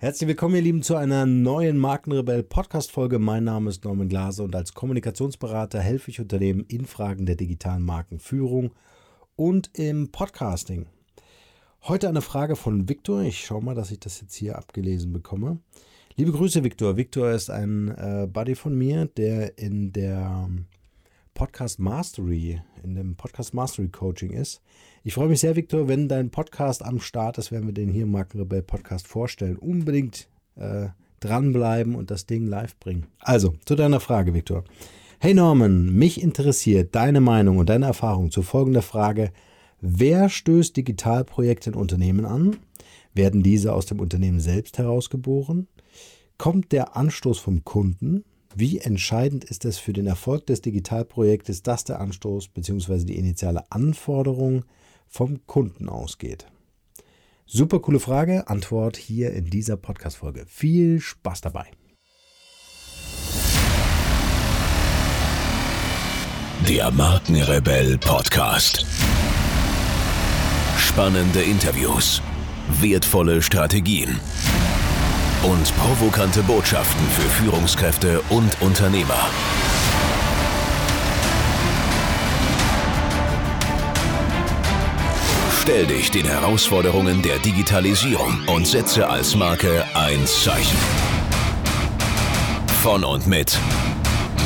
Herzlich willkommen, ihr Lieben, zu einer neuen Markenrebell Podcast-Folge. Mein Name ist Norman Glaser und als Kommunikationsberater helfe ich Unternehmen in Fragen der digitalen Markenführung und im Podcasting. Heute eine Frage von Viktor. Ich schaue mal, dass ich das jetzt hier abgelesen bekomme. Liebe Grüße, Viktor. Viktor ist ein äh, Buddy von mir, der in der Podcast Mastery, in dem Podcast Mastery Coaching ist. Ich freue mich sehr, Viktor, wenn dein Podcast am Start ist, werden wir den hier im Markenrebell Podcast vorstellen. Unbedingt äh, dranbleiben und das Ding live bringen. Also, zu deiner Frage, Viktor. Hey Norman, mich interessiert deine Meinung und deine Erfahrung zu folgender Frage. Wer stößt Digitalprojekte in Unternehmen an? Werden diese aus dem Unternehmen selbst herausgeboren? Kommt der Anstoß vom Kunden? Wie entscheidend ist es für den Erfolg des Digitalprojektes, dass der Anstoß bzw. die initiale Anforderung vom Kunden ausgeht? Super coole Frage, Antwort hier in dieser Podcast-Folge. Viel Spaß dabei. Der Markenrebell Podcast. Spannende Interviews, wertvolle Strategien und provokante Botschaften für Führungskräfte und Unternehmer. Stell dich den Herausforderungen der Digitalisierung und setze als Marke ein Zeichen. Von und mit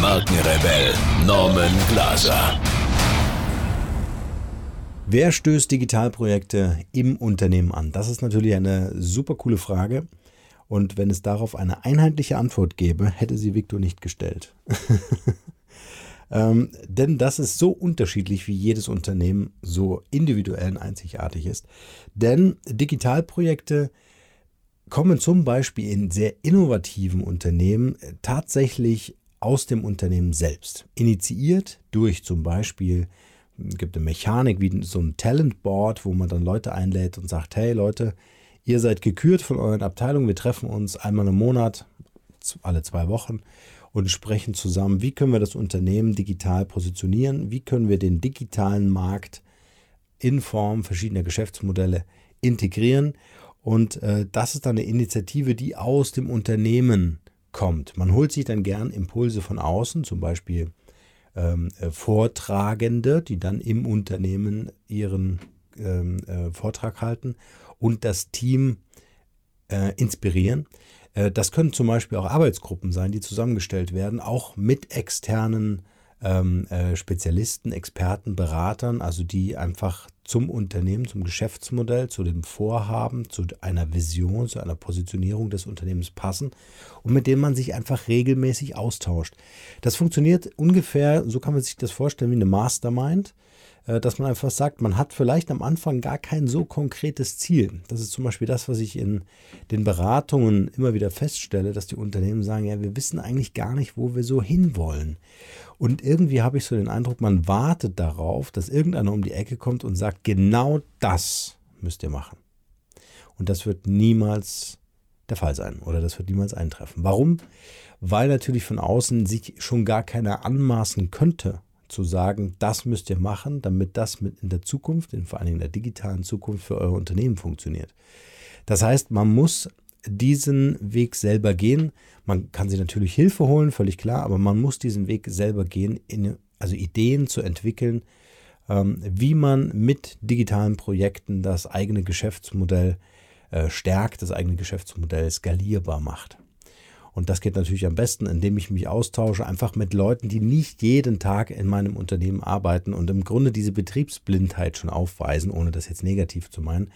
Markenrebell Norman Glaser. Wer stößt Digitalprojekte im Unternehmen an? Das ist natürlich eine super coole Frage. Und wenn es darauf eine einheitliche Antwort gäbe, hätte sie Victor nicht gestellt. ähm, denn das ist so unterschiedlich, wie jedes Unternehmen so individuell und einzigartig ist. Denn Digitalprojekte kommen zum Beispiel in sehr innovativen Unternehmen tatsächlich aus dem Unternehmen selbst. Initiiert durch zum Beispiel gibt eine Mechanik wie so ein Talent Board, wo man dann Leute einlädt und sagt, hey Leute, Ihr seid gekürt von euren Abteilungen. Wir treffen uns einmal im Monat, alle zwei Wochen und sprechen zusammen, wie können wir das Unternehmen digital positionieren, wie können wir den digitalen Markt in Form verschiedener Geschäftsmodelle integrieren. Und äh, das ist dann eine Initiative, die aus dem Unternehmen kommt. Man holt sich dann gern Impulse von außen, zum Beispiel ähm, äh, Vortragende, die dann im Unternehmen ihren ähm, äh, Vortrag halten und das Team äh, inspirieren. Äh, das können zum Beispiel auch Arbeitsgruppen sein, die zusammengestellt werden, auch mit externen ähm, äh, Spezialisten, Experten, Beratern, also die einfach zum Unternehmen, zum Geschäftsmodell, zu dem Vorhaben, zu einer Vision, zu einer Positionierung des Unternehmens passen und mit denen man sich einfach regelmäßig austauscht. Das funktioniert ungefähr, so kann man sich das vorstellen, wie eine Mastermind. Äh, dass man einfach sagt, man hat vielleicht am Anfang gar kein so konkretes Ziel. Das ist zum Beispiel das, was ich in den Beratungen immer wieder feststelle, dass die Unternehmen sagen, ja, wir wissen eigentlich gar nicht, wo wir so hinwollen. Und irgendwie habe ich so den Eindruck, man wartet darauf, dass irgendeiner um die Ecke kommt und sagt, genau das müsst ihr machen. Und das wird niemals der Fall sein oder das wird niemals eintreffen. Warum? Weil natürlich von außen sich schon gar keiner anmaßen könnte, zu sagen, das müsst ihr machen, damit das mit in der Zukunft, in vor allem in der digitalen Zukunft für euer Unternehmen funktioniert. Das heißt, man muss diesen Weg selber gehen. Man kann sich natürlich Hilfe holen, völlig klar, aber man muss diesen Weg selber gehen, in, also Ideen zu entwickeln, ähm, wie man mit digitalen Projekten das eigene Geschäftsmodell äh, stärkt, das eigene Geschäftsmodell skalierbar macht. Und das geht natürlich am besten, indem ich mich austausche, einfach mit Leuten, die nicht jeden Tag in meinem Unternehmen arbeiten und im Grunde diese Betriebsblindheit schon aufweisen, ohne das jetzt negativ zu meinen.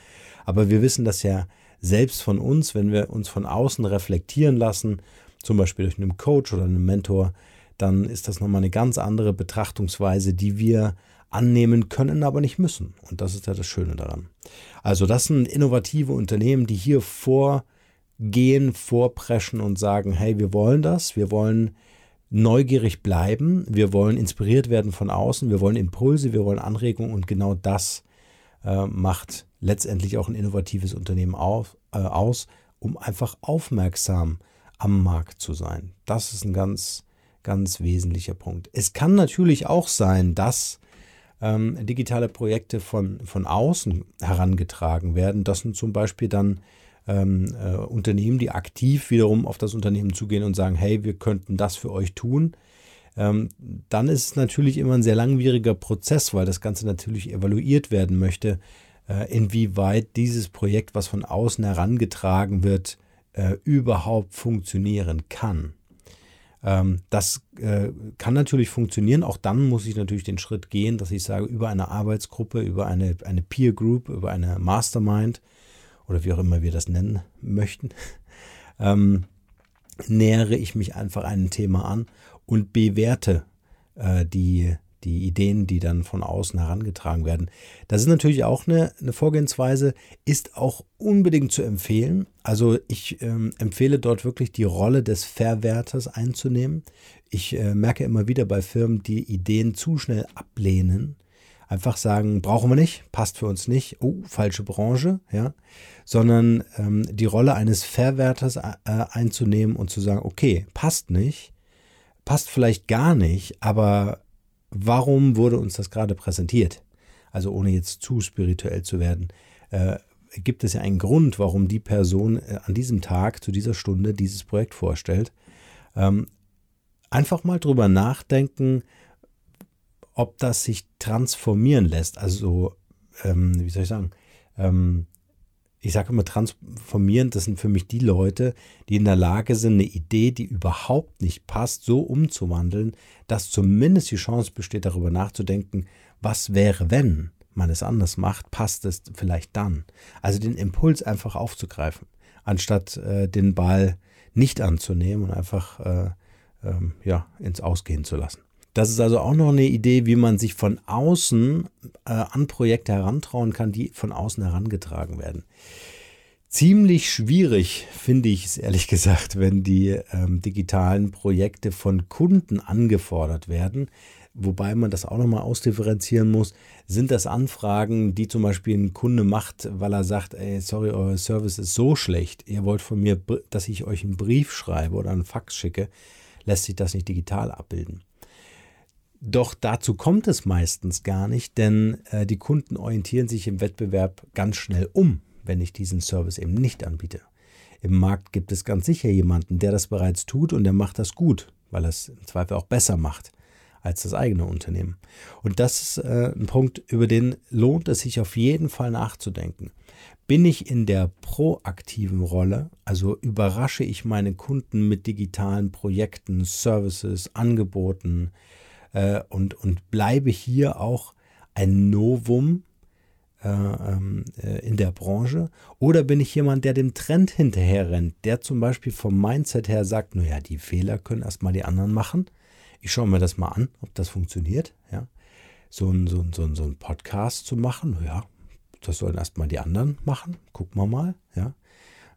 Aber wir wissen das ja selbst von uns, wenn wir uns von außen reflektieren lassen, zum Beispiel durch einen Coach oder einen Mentor, dann ist das nochmal eine ganz andere Betrachtungsweise, die wir annehmen können, aber nicht müssen. Und das ist ja das Schöne daran. Also das sind innovative Unternehmen, die hier vor gehen, vorpreschen und sagen, hey, wir wollen das, wir wollen neugierig bleiben, wir wollen inspiriert werden von außen, wir wollen Impulse, wir wollen Anregungen und genau das äh, macht letztendlich auch ein innovatives Unternehmen auf, äh, aus, um einfach aufmerksam am Markt zu sein. Das ist ein ganz, ganz wesentlicher Punkt. Es kann natürlich auch sein, dass ähm, digitale Projekte von, von außen herangetragen werden. Das sind zum Beispiel dann ähm, äh, Unternehmen, die aktiv wiederum auf das Unternehmen zugehen und sagen, hey, wir könnten das für euch tun. Ähm, dann ist es natürlich immer ein sehr langwieriger Prozess, weil das Ganze natürlich evaluiert werden möchte, äh, inwieweit dieses Projekt, was von außen herangetragen wird, äh, überhaupt funktionieren kann. Ähm, das äh, kann natürlich funktionieren. Auch dann muss ich natürlich den Schritt gehen, dass ich sage, über eine Arbeitsgruppe, über eine, eine Peer Group, über eine Mastermind oder wie auch immer wir das nennen möchten, ähm, nähere ich mich einfach einem Thema an und bewerte äh, die, die Ideen, die dann von außen herangetragen werden. Das ist natürlich auch eine, eine Vorgehensweise, ist auch unbedingt zu empfehlen. Also ich ähm, empfehle dort wirklich die Rolle des Verwerters einzunehmen. Ich äh, merke immer wieder bei Firmen, die Ideen zu schnell ablehnen, einfach sagen, brauchen wir nicht, passt für uns nicht, oh, falsche Branche, ja, sondern ähm, die Rolle eines Verwerters äh, einzunehmen und zu sagen, okay, passt nicht, passt vielleicht gar nicht, aber warum wurde uns das gerade präsentiert? Also ohne jetzt zu spirituell zu werden, äh, gibt es ja einen Grund, warum die Person äh, an diesem Tag, zu dieser Stunde dieses Projekt vorstellt. Ähm, einfach mal drüber nachdenken, ob das sich transformieren lässt. Also, ähm, wie soll ich sagen, ähm, ich sage immer transformieren, das sind für mich die Leute, die in der Lage sind, eine Idee, die überhaupt nicht passt, so umzuwandeln, dass zumindest die Chance besteht, darüber nachzudenken, was wäre, wenn man es anders macht, passt es vielleicht dann. Also den Impuls einfach aufzugreifen, anstatt äh, den Ball nicht anzunehmen und einfach äh, ähm, ja, ins Ausgehen zu lassen. Das ist also auch noch eine Idee, wie man sich von außen äh, an Projekte herantrauen kann, die von außen herangetragen werden. Ziemlich schwierig finde ich es ehrlich gesagt, wenn die ähm, digitalen Projekte von Kunden angefordert werden. Wobei man das auch nochmal ausdifferenzieren muss. Sind das Anfragen, die zum Beispiel ein Kunde macht, weil er sagt, ey, sorry, euer Service ist so schlecht, ihr wollt von mir, dass ich euch einen Brief schreibe oder einen Fax schicke, lässt sich das nicht digital abbilden. Doch dazu kommt es meistens gar nicht, denn äh, die Kunden orientieren sich im Wettbewerb ganz schnell um, wenn ich diesen Service eben nicht anbiete. Im Markt gibt es ganz sicher jemanden, der das bereits tut und der macht das gut, weil er es im Zweifel auch besser macht als das eigene Unternehmen. Und das ist äh, ein Punkt, über den lohnt es sich auf jeden Fall nachzudenken. Bin ich in der proaktiven Rolle, also überrasche ich meine Kunden mit digitalen Projekten, Services, Angeboten, äh, und, und bleibe hier auch ein Novum äh, ähm, äh, in der Branche? Oder bin ich jemand, der dem Trend hinterher rennt, der zum Beispiel vom Mindset her sagt, naja, die Fehler können erstmal die anderen machen. Ich schaue mir das mal an, ob das funktioniert. Ja? So ein, so ein, so ein, so ein Podcast zu machen, ja, das sollen erstmal die anderen machen. Gucken wir mal. Ja?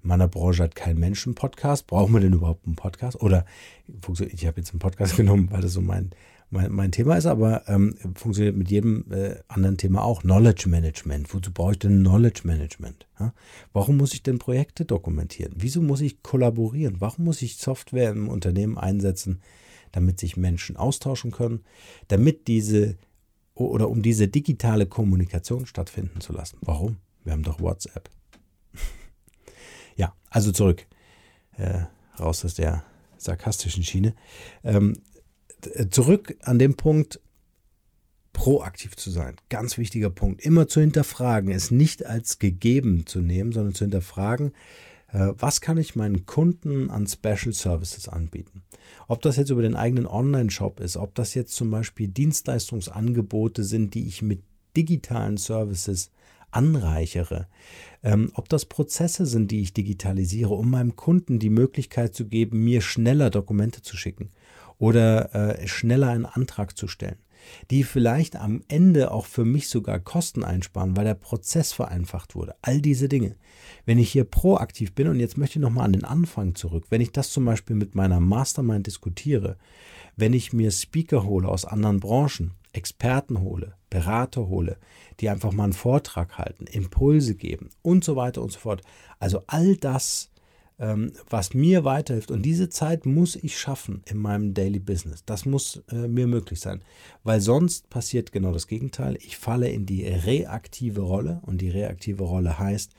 In meiner Branche hat kein Mensch einen Podcast. Brauchen wir denn überhaupt einen Podcast? Oder ich habe jetzt einen Podcast genommen, weil das so mein, mein, mein Thema ist, aber ähm, funktioniert mit jedem äh, anderen Thema auch. Knowledge Management. Wozu brauche ich denn Knowledge Management? Ja? Warum muss ich denn Projekte dokumentieren? Wieso muss ich kollaborieren? Warum muss ich Software im Unternehmen einsetzen, damit sich Menschen austauschen können, damit diese oder um diese digitale Kommunikation stattfinden zu lassen? Warum? Wir haben doch WhatsApp. ja, also zurück. Äh, raus aus der sarkastischen Schiene. Ähm, zurück an den Punkt, proaktiv zu sein. Ganz wichtiger Punkt. Immer zu hinterfragen, es nicht als gegeben zu nehmen, sondern zu hinterfragen, äh, was kann ich meinen Kunden an Special Services anbieten? Ob das jetzt über den eigenen Online-Shop ist, ob das jetzt zum Beispiel Dienstleistungsangebote sind, die ich mit digitalen Services anreichere, ähm, ob das Prozesse sind, die ich digitalisiere, um meinem Kunden die Möglichkeit zu geben, mir schneller Dokumente zu schicken oder äh, schneller einen Antrag zu stellen, die vielleicht am Ende auch für mich sogar Kosten einsparen, weil der Prozess vereinfacht wurde. All diese Dinge. Wenn ich hier proaktiv bin und jetzt möchte ich nochmal an den Anfang zurück, wenn ich das zum Beispiel mit meiner Mastermind diskutiere, wenn ich mir Speaker hole aus anderen Branchen, Experten hole, Berater hole, die einfach mal einen Vortrag halten, Impulse geben und so weiter und so fort. Also all das was mir weiterhilft. Und diese Zeit muss ich schaffen in meinem Daily Business. Das muss äh, mir möglich sein, weil sonst passiert genau das Gegenteil. Ich falle in die reaktive Rolle und die reaktive Rolle heißt,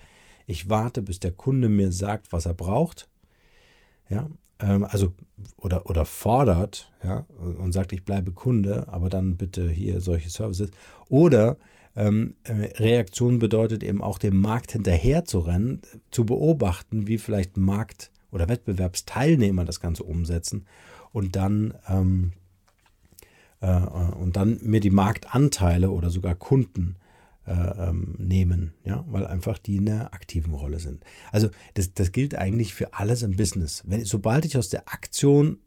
Ich warte, bis der Kunde mir sagt, was er braucht. Ja, ähm, also oder, oder fordert, ja, und sagt, ich bleibe Kunde, aber dann bitte hier solche Services. Oder ähm, äh, Reaktion bedeutet eben auch dem Markt hinterher zu rennen, zu beobachten, wie vielleicht Markt- oder Wettbewerbsteilnehmer das Ganze umsetzen und dann ähm, äh, und dann mir die Marktanteile oder sogar Kunden äh, ähm, nehmen, ja, weil einfach die in einer aktiven Rolle sind. Also das, das gilt eigentlich für alles im Business. Wenn, sobald ich aus der Aktion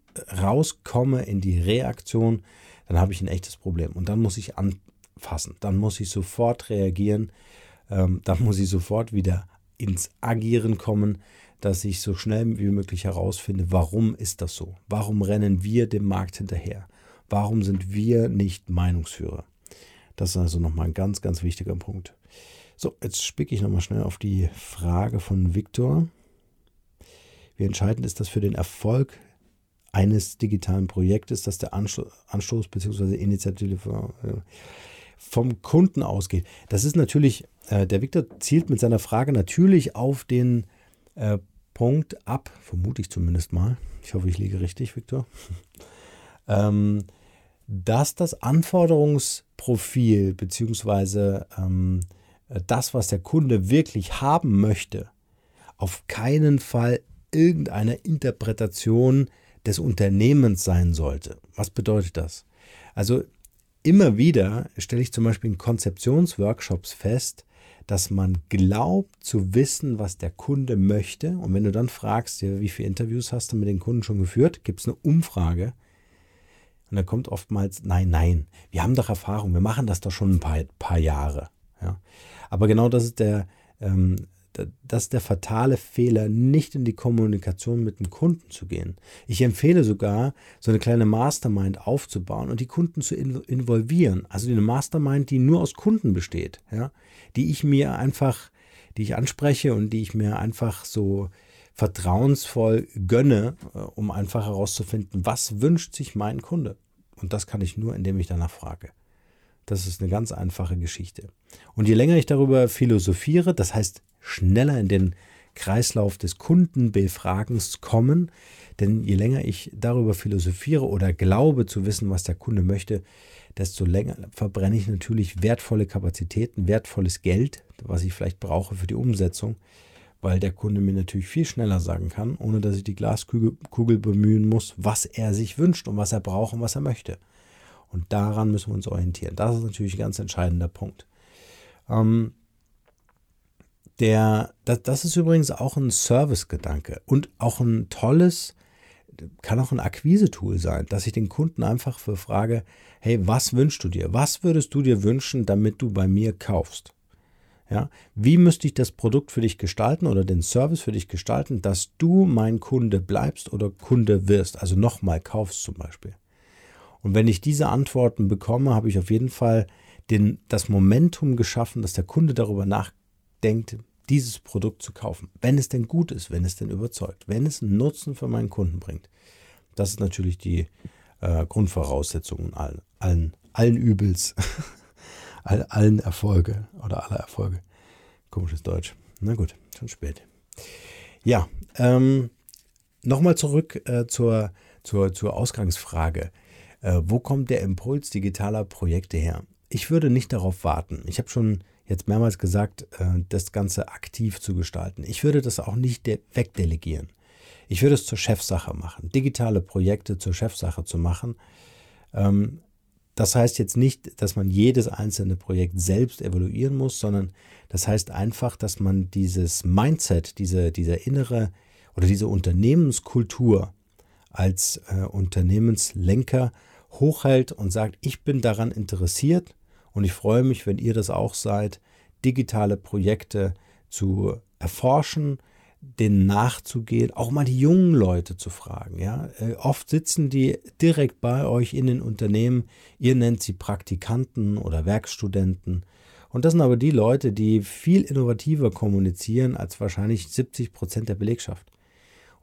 rauskomme in die Reaktion, dann habe ich ein echtes Problem und dann muss ich anfassen, dann muss ich sofort reagieren, ähm, dann muss ich sofort wieder ins Agieren kommen, dass ich so schnell wie möglich herausfinde, warum ist das so? Warum rennen wir dem Markt hinterher? Warum sind wir nicht Meinungsführer? Das ist also nochmal ein ganz, ganz wichtiger Punkt. So, jetzt spicke ich nochmal schnell auf die Frage von Viktor. Wie entscheidend ist das für den Erfolg eines digitalen Projektes, dass der Anstoß bzw. Initiative äh, vom Kunden ausgeht? Das ist natürlich, äh, der Viktor zielt mit seiner Frage natürlich auf den äh, Punkt ab, vermute ich zumindest mal. Ich hoffe, ich liege richtig, Viktor. ähm, dass das Anforderungsprofil bzw. ähm, das, was der Kunde wirklich haben möchte, auf keinen Fall irgendeine Interpretation des Unternehmens sein sollte. Was bedeutet das? Also immer wieder stelle ich zum Beispiel in Konzeptionsworkshops fest, dass man glaubt zu wissen, was der Kunde möchte. Und wenn du dann fragst, wie viele Interviews hast du mit den Kunden schon geführt, gibt es eine Umfrage. Und da kommt oftmals, nein, nein, wir haben doch Erfahrung, wir machen das doch schon ein paar, paar Jahre. Ja. Aber genau das ist der, ähm, das ist der fatale Fehler, nicht in die Kommunikation mit dem Kunden zu gehen. Ich empfehle sogar, so eine kleine Mastermind aufzubauen und die Kunden zu involvieren. Also eine Mastermind, die nur aus Kunden besteht, ja, die ich mir einfach, die ich anspreche und die ich mir einfach so vertrauensvoll gönne, äh, um einfach herauszufinden, was wünscht sich mein Kunde. Und das kann ich nur, indem ich danach frage. Das ist eine ganz einfache Geschichte. Und je länger ich darüber philosophiere, das heißt schneller in den Kreislauf des Kundenbefragens kommen, denn je länger ich darüber philosophiere oder glaube zu wissen, was der Kunde möchte, desto länger verbrenne ich natürlich wertvolle Kapazitäten, wertvolles Geld, was ich vielleicht brauche für die Umsetzung weil der Kunde mir natürlich viel schneller sagen kann, ohne dass ich die Glaskugel bemühen muss, was er sich wünscht und was er braucht und was er möchte. Und daran müssen wir uns orientieren. Das ist natürlich ein ganz entscheidender Punkt. Ähm, der, das, das ist übrigens auch ein Service-Gedanke und auch ein tolles, kann auch ein Akquise-Tool sein, dass ich den Kunden einfach für frage, hey, was wünschst du dir? Was würdest du dir wünschen, damit du bei mir kaufst? Ja, wie müsste ich das Produkt für dich gestalten oder den Service für dich gestalten, dass du mein Kunde bleibst oder Kunde wirst, also nochmal kaufst zum Beispiel. Und wenn ich diese Antworten bekomme, habe ich auf jeden Fall den, das Momentum geschaffen, dass der Kunde darüber nachdenkt, dieses Produkt zu kaufen. Wenn es denn gut ist, wenn es denn überzeugt, wenn es einen Nutzen für meinen Kunden bringt. Das ist natürlich die äh, Grundvoraussetzung allen, allen, allen Übels. all, allen Erfolge oder aller Erfolge. Komisches Deutsch. Na gut, schon spät. Ja, ähm, nochmal zurück äh, zur, zur, zur Ausgangsfrage. Äh, wo kommt der Impuls digitaler Projekte her? Ich würde nicht darauf warten. Ich habe schon jetzt mehrmals gesagt, äh, das Ganze aktiv zu gestalten. Ich würde das auch nicht wegdelegieren. Ich würde es zur Chefsache machen. Digitale Projekte zur Chefsache zu machen, ähm, das heißt jetzt nicht, dass man jedes einzelne Projekt selbst evaluieren muss, sondern das heißt einfach, dass man dieses Mindset, diese, dieser innere oder diese Unternehmenskultur als äh, Unternehmenslenker hochhält und sagt, ich bin daran interessiert und ich freue mich, wenn ihr das auch seid, digitale Projekte zu erforschen, denen nachzugehen, auch mal die jungen Leute zu fragen. Ja? Äh, oft sitzen die direkt bei euch in den Unternehmen, ihr nennt sie Praktikanten oder Werkstudenten. Und das sind aber die Leute, die viel innovativer kommunizieren als wahrscheinlich 70 Prozent der Belegschaft.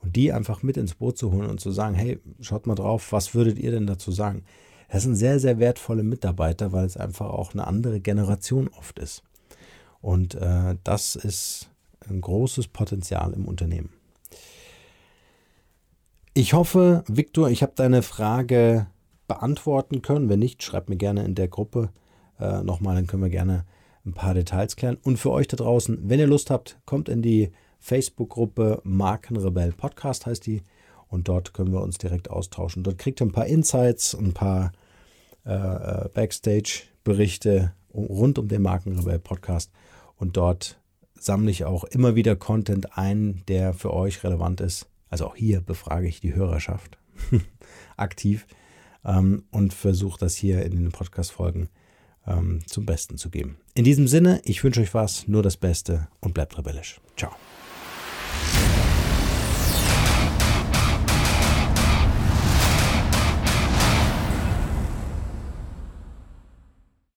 Und die einfach mit ins Boot zu holen und zu sagen, hey, schaut mal drauf, was würdet ihr denn dazu sagen? Das sind sehr, sehr wertvolle Mitarbeiter, weil es einfach auch eine andere Generation oft ist. Und äh, das ist ein großes Potenzial im Unternehmen. Ich hoffe, Viktor, ich habe deine Frage beantworten können. Wenn nicht, schreib mir gerne in der Gruppe äh, nochmal, dann können wir gerne ein paar Details klären. Und für euch da draußen, wenn ihr Lust habt, kommt in die Facebook-Gruppe Markenrebell Podcast heißt die. Und dort können wir uns direkt austauschen. Dort kriegt ihr ein paar Insights, ein paar äh, äh Backstage-Berichte rund um den Markenrebell Podcast. Und dort sammle ich auch immer wieder Content ein, der für euch relevant ist. Also auch hier befrage ich die Hörerschaft aktiv ähm, und versuche das hier in den Podcast-Folgen ähm, zum Besten zu geben. In diesem Sinne, ich wünsche euch was, nur das Beste und bleibt rebellisch. Ciao.